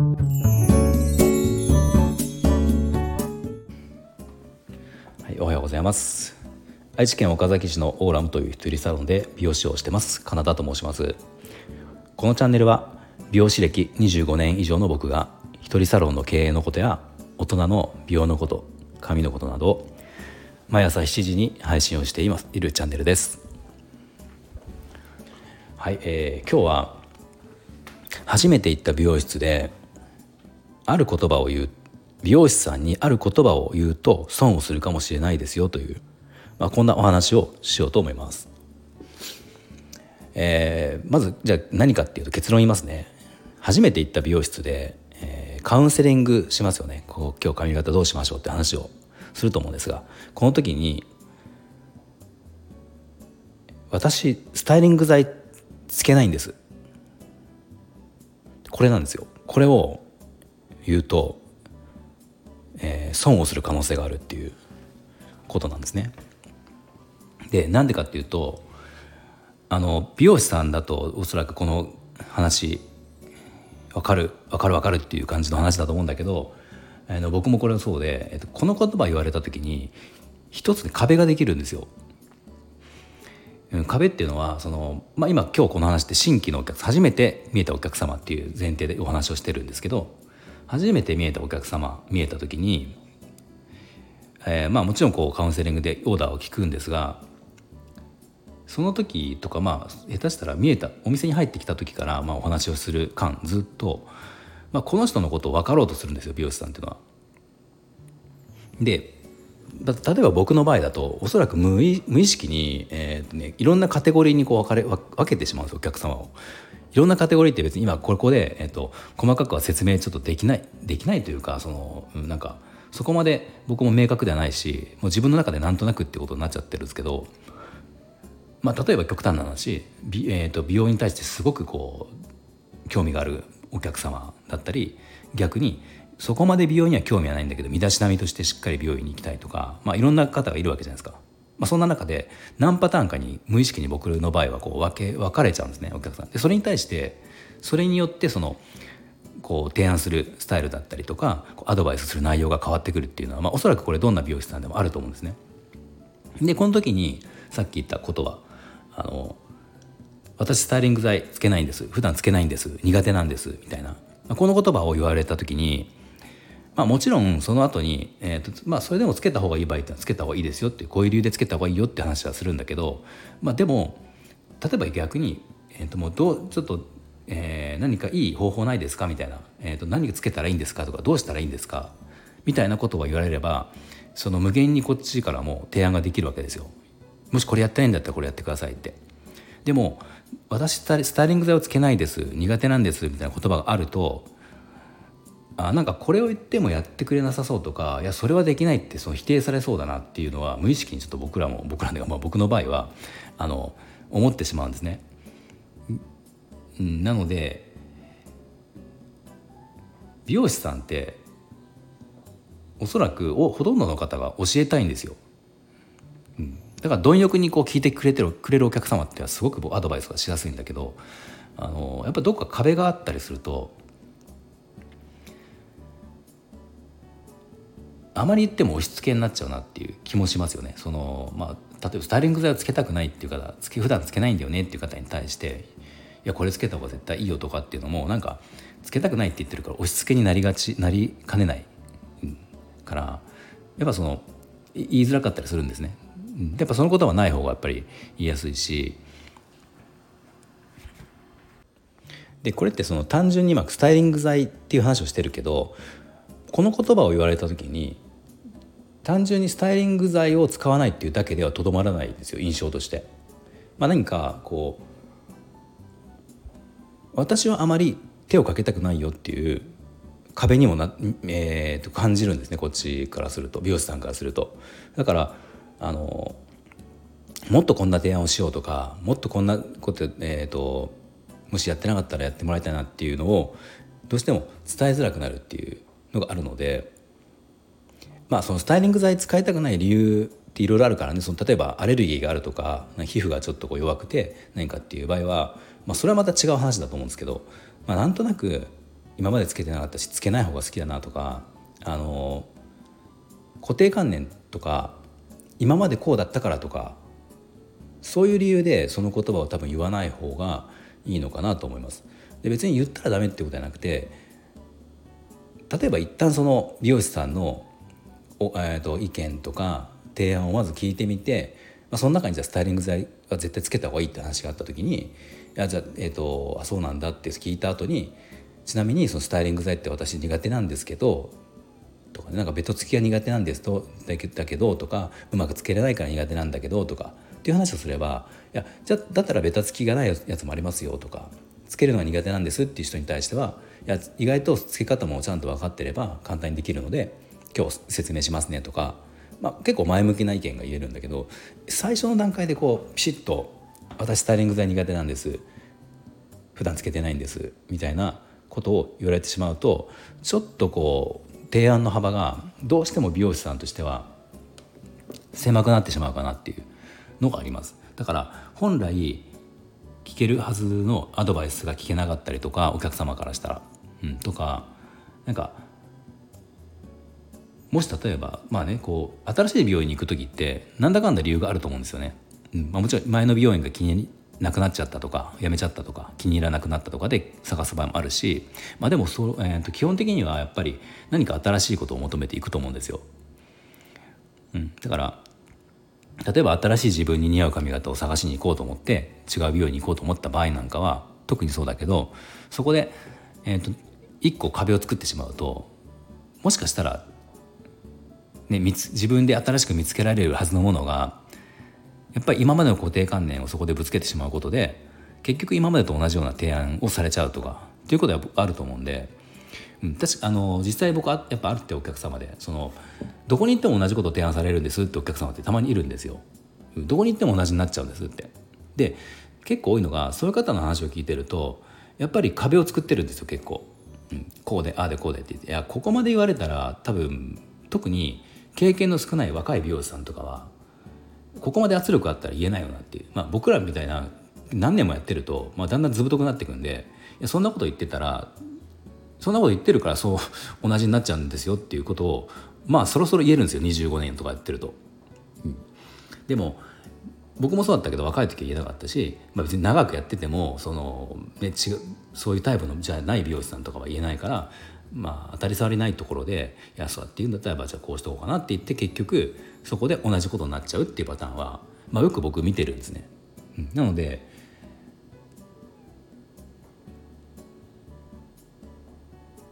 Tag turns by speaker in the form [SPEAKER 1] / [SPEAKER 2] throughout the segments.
[SPEAKER 1] はい、おはようございます。愛知県岡崎市のオーラムという一人サロンで美容師をしてます。カナダと申します。このチャンネルは美容師歴25年以上の僕が一人サロンの経営のことや大人の美容のこと髪のことなど毎朝7時に配信をしています。いるチャンネルです。はい、えー、今日は初めて行った美容室である言葉を言う美容師さんにある言葉を言うと損をするかもしれないですよという、まあ、こんなお話をしようと思います。えー、まずじゃあ何かっていうと結論言いますね。初めて行った美容室で、えー、カウンセリングしますよねこう今日髪型どうしましょうって話をすると思うんですがこの時に私スタイリング剤つけないんですこれなんですよこれを言うと、えー、損をする可能性があるっていうことなんですねでなんでかっていうとあの美容師さんだとおそらくこの話分かる分かる分かるっていう感じの話だと思うんだけど、えー、僕もこれはそうで、えー、とこの言葉言われた時に一つ、壁ができるんですよ。壁っていうのはその、まあ、今今日この話って新規のお客初めて見えたお客様っていう前提でお話をしてるんですけど初めて見えたお客様見えた時に、えー、まあもちろんこうカウンセリングでオーダーを聞くんですがその時とかまあ下手したら見えたお店に入ってきた時からまあお話をする間ずっと、まあ、この人のことを分かろうとするんですよ美容師さんっていうのは。で例えば僕の場合だとおそらく無意識に、えーとね、いろんなカテゴリーにこう分かれ分けてしまうんですお客様を。いろんなカテゴリーって別に今ここで、えーと、細かくは説明ちょっとできないできないというかそのなんかそこまで僕も明確ではないしもう自分の中でなんとなくってことになっちゃってるんですけどまあ、例えば極端な話美,、えーと、美容に対してすごくこう興味があるお客様だったり逆にそこまで美容には興味はないんだけど身だしなみとしてしっかり美容院に行きたいとか、まあ、いろんな方がいるわけじゃないですか。まあ、そんな中で何パターンかに無意識に僕の場合はこう分け分かれちゃうんですねお客さん。でそれに対してそれによってそのこう提案するスタイルだったりとかアドバイスする内容が変わってくるっていうのは、まあ、おそらくこれどんな美容師さんでもあると思うんですね。でこの時にさっき言った言葉あの私スタイリング剤つけないんです普段つけないんです苦手なんですみたいなこの言葉を言われた時に、まあ、もちろんその後に、えーとまあ、それでもつけた方がいい場合ってつけた方がいいですよってこういう理由でつけた方がいいよって話はするんだけど、まあ、でも例えば逆に、えー、ともうどうちょっと、えー、何かいい方法ないですかみたいな、えー、と何つけたらいいんですかとかどうしたらいいんですかみたいなことを言われればその無限にこっちからも提案ができるわけですよ。もしこれやってないんだったらこれやってくださいってでも私スタイリング剤をつけないです苦手なんですみたいな言葉があるとあなんかこれを言ってもやってくれなさそうとかいやそれはできないってその否定されそうだなっていうのは無意識にちょっと僕らも僕らで、まあ、僕の場合はあの思ってしまうんですね。なので美容師さんっておそらくほとんどの方が教えたいんですよ。うんだから貪欲にこう聞いてくれてるくれるお客様ってはすごくアドバイスがしやすいんだけどあのやっぱどっか壁があったりするとあまり言っても押し付けになっちゃうなっていう気もしますよね。そのまあ、例えばスタイリング剤をつけたくないっていう方つけ普段つけないんだよねっていう方に対していやこれつけた方が絶対いいよとかっていうのもなんかつけたくないって言ってるから押し付けになりがちなりかねない、うん、からやっぱその言いづらかったりするんですね。やっぱそのことはない方がやっぱり言いやすいしでこれってその単純に今スタイリング剤っていう話をしてるけどこの言葉を言われた時に単純にスタイリング剤を使わないっていうだけではとどまらないんですよ印象として。まあ、何かこう私はあまり手をかけたくないよっていう壁にもな、えー、と感じるんですねこっちからすると美容師さんからすると。だからあのもっとこんな提案をしようとかもっとこんなこと,、えーと、もしやってなかったらやってもらいたいなっていうのをどうしても伝えづらくなるっていうのがあるのでまあそのスタイリング剤使いたくない理由っていろいろあるからねその例えばアレルギーがあるとか皮膚がちょっとこう弱くて何かっていう場合は、まあ、それはまた違う話だと思うんですけど、まあ、なんとなく今までつけてなかったしつけない方が好きだなとかあの固定観念とか今までこうだったからとかそういう理由でその言葉を多分言わない方がいいのかなと思います。で別に言ったらダメってことじゃなくて例えば一旦その美容師さんのお、えーと、意見とか提案をまず聞いてみて、まあ、その中にじゃあスタイリング剤は絶対つけた方がいいって話があった時にいじゃあ、えーと、あそうなんだって聞いた後にちなみにそのスタイリング剤って私苦手なんですけどとかねなんかベトつきが苦手なんですとだけどとかうまくつけれないから苦手なんだけどとかっていう話をすればいやじゃだったらベタつきがないやつもありますよとかつけるのが苦手なんですっていう人に対してはいや意外とつけ方もちゃんと分かってれば簡単にできるので今日説明しますねとか、まあ、結構前向きな意見が言えるんだけど最初の段階でこうピシッと「私スタイリング剤苦手なんです」「普段つけてないんです」みたいなことを言われてしまうとちょっとこう提案の幅がどうしても美容師さんとしては狭くなってしまうかなっていうのがあります。だから本来聞けるはずのアドバイスが聞けなかったりとかお客様からしたら、うん、とかなんかもし例えばまあねこう新しい美容院に行く時ってなんだかんだ理由があると思うんですよね。うんまあ、もちろん前の美容院が気になくなっちゃったとか辞めちゃったとか気に入らなくなったとかで探す場合もあるし、まあ、でもそ、えー、と基本的にはやっぱり何か新しいことを求めていくと思うんですよ。うん、だから例えば新しい自分に似合う髪型を探しに行こうと思って違う美容院に行こうと思った場合なんかは特にそうだけどそこで、えーと、一個壁を作ってしまうともしかしたら、ね、自分で新しく見つけられるはずのものがやっぱり今までの固定観念をそこでぶつけてしまうことで結局今までと同じような提案をされちゃうとかっていうことはあると思うんで。うん、確かあの実際僕はやっぱあるってお客様でそのどこに行っても同じことを提案されるんですってお客様ってたまにいるんですよ。どこに行っても同じになっちゃうんですって。で結構多いのがそういう方の話を聞いてるとやっぱり壁を作ってるんですよ結構。うん、こうでああでこうでって言っていやここまで言われたら多分特に経験の少ない若い美容師さんとかはここまで圧力あったら言えないよなっていう、まあ、僕らみたいな何年もやってると、まあ、だんだんずぶとくなっていくんでいやそんなこと言ってたらそんなこと言ってるからそう同じになっちゃうんですよっていうことをまあそろそろ言えるんですよ。25年とかやってると。うん、でも僕もそうだったけど若い時は言えなかったし、まあ、別に長くやっててもその、ね、違うそういうタイプのじゃない美容師さんとかは言えないからまあ当たり障りないところで「いやそうだって言うんだったらばじゃあこうしとこうかな」って言って結局そこで同じことになっちゃうっていうパターンは、まあ、よく僕見てるんですね。うん、なので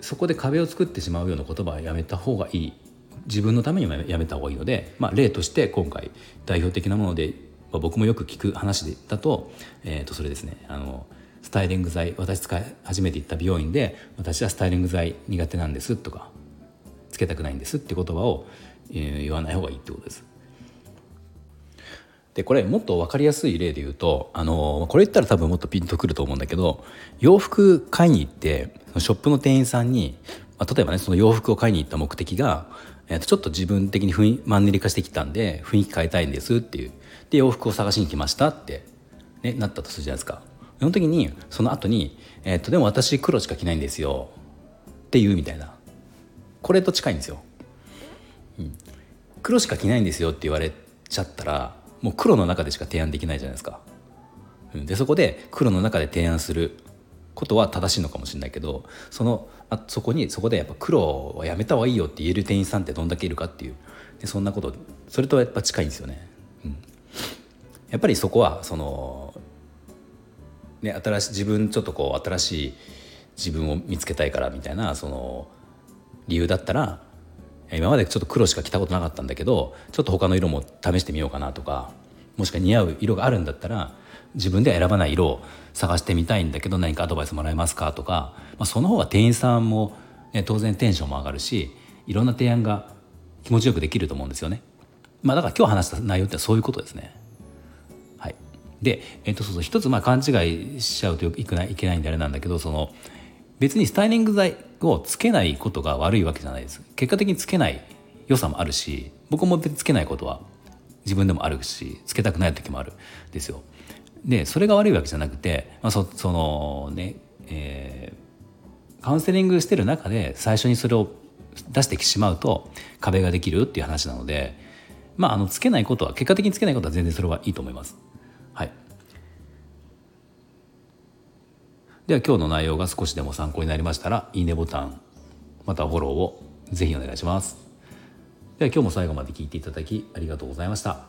[SPEAKER 1] そこで壁を作ってしまうような言葉はやめた方がいい。自分のためにもやめた方がいいので、まあ、例として今回代表的なもので、まあ、僕もよく聞く話だと,、えー、とそれですね。あのスタイリング剤私使い始めていった美容院で私はスタイリング剤苦手なんですとかつけたくないんですって言葉を、えー、言わない方がいいってことです。でこれもっと分かりやすい例で言うとあのこれ言ったら多分もっとピンとくると思うんだけど洋服買いに行ってショップの店員さんに、まあ、例えばねその洋服を買いに行った目的が、えー、とちょっと自分的に雰囲マンネリ化してきたんで雰囲気変えたいんですっていうで洋服を探しに来ましたって、ね、なったとするじゃないですか。その時にその後に、えーと、でも私黒しか着ないんですよ。っていうみたいな。これと近いんですよ。うん、黒しか着ないんですよ。って言われちゃったらもう黒の中でしか提案できないじゃないですか。うん。でそこで黒の中で提案することは正しいのかもしれないけどそのあそこにそこでやっぱ黒はやめた方がいいよって言える店員さんってどんだけいるかっていう。でそんなことそれとやっぱ近いんですよね。うん、やっぱりそこはそのね新しい自分ちょっとこう新しい自分を見つけたいからみたいなその理由だったら今までちょっと黒しか着たことなかったんだけどちょっと他の色も試してみようかなとかもしくは似合う色があるんだったら自分では選ばない色を探してみたいんだけど何かアドバイスもらえますかとか、まあ、その方が店員さんも、ね、当然テンションも上がるしいろんな提案が気持ちよくできると思うんですよね。まあ、だから今日話した内容ってそういうことですね。で、えっと、そうそう一つまあ勘違いしちゃうといけないいけないんであれなんだけどその別にスタイリング剤をつけないことが悪いわけじゃないです結果的につけない良さもあるし僕もつけないことは自分でもあるしつけたくない時もあるですよでそれが悪いわけじゃなくて、まあ、そそのね、えーカウンセリングしてる中で最初にそれを出してきしまうと壁ができるっていう話なのでまああのつけないことは結果的につけないことは全然それはいいと思います。では今日の内容が少しでも参考になりましたらいいねボタンまたフォローをぜひお願いします。では今日も最後まで聞いていただきありがとうございました。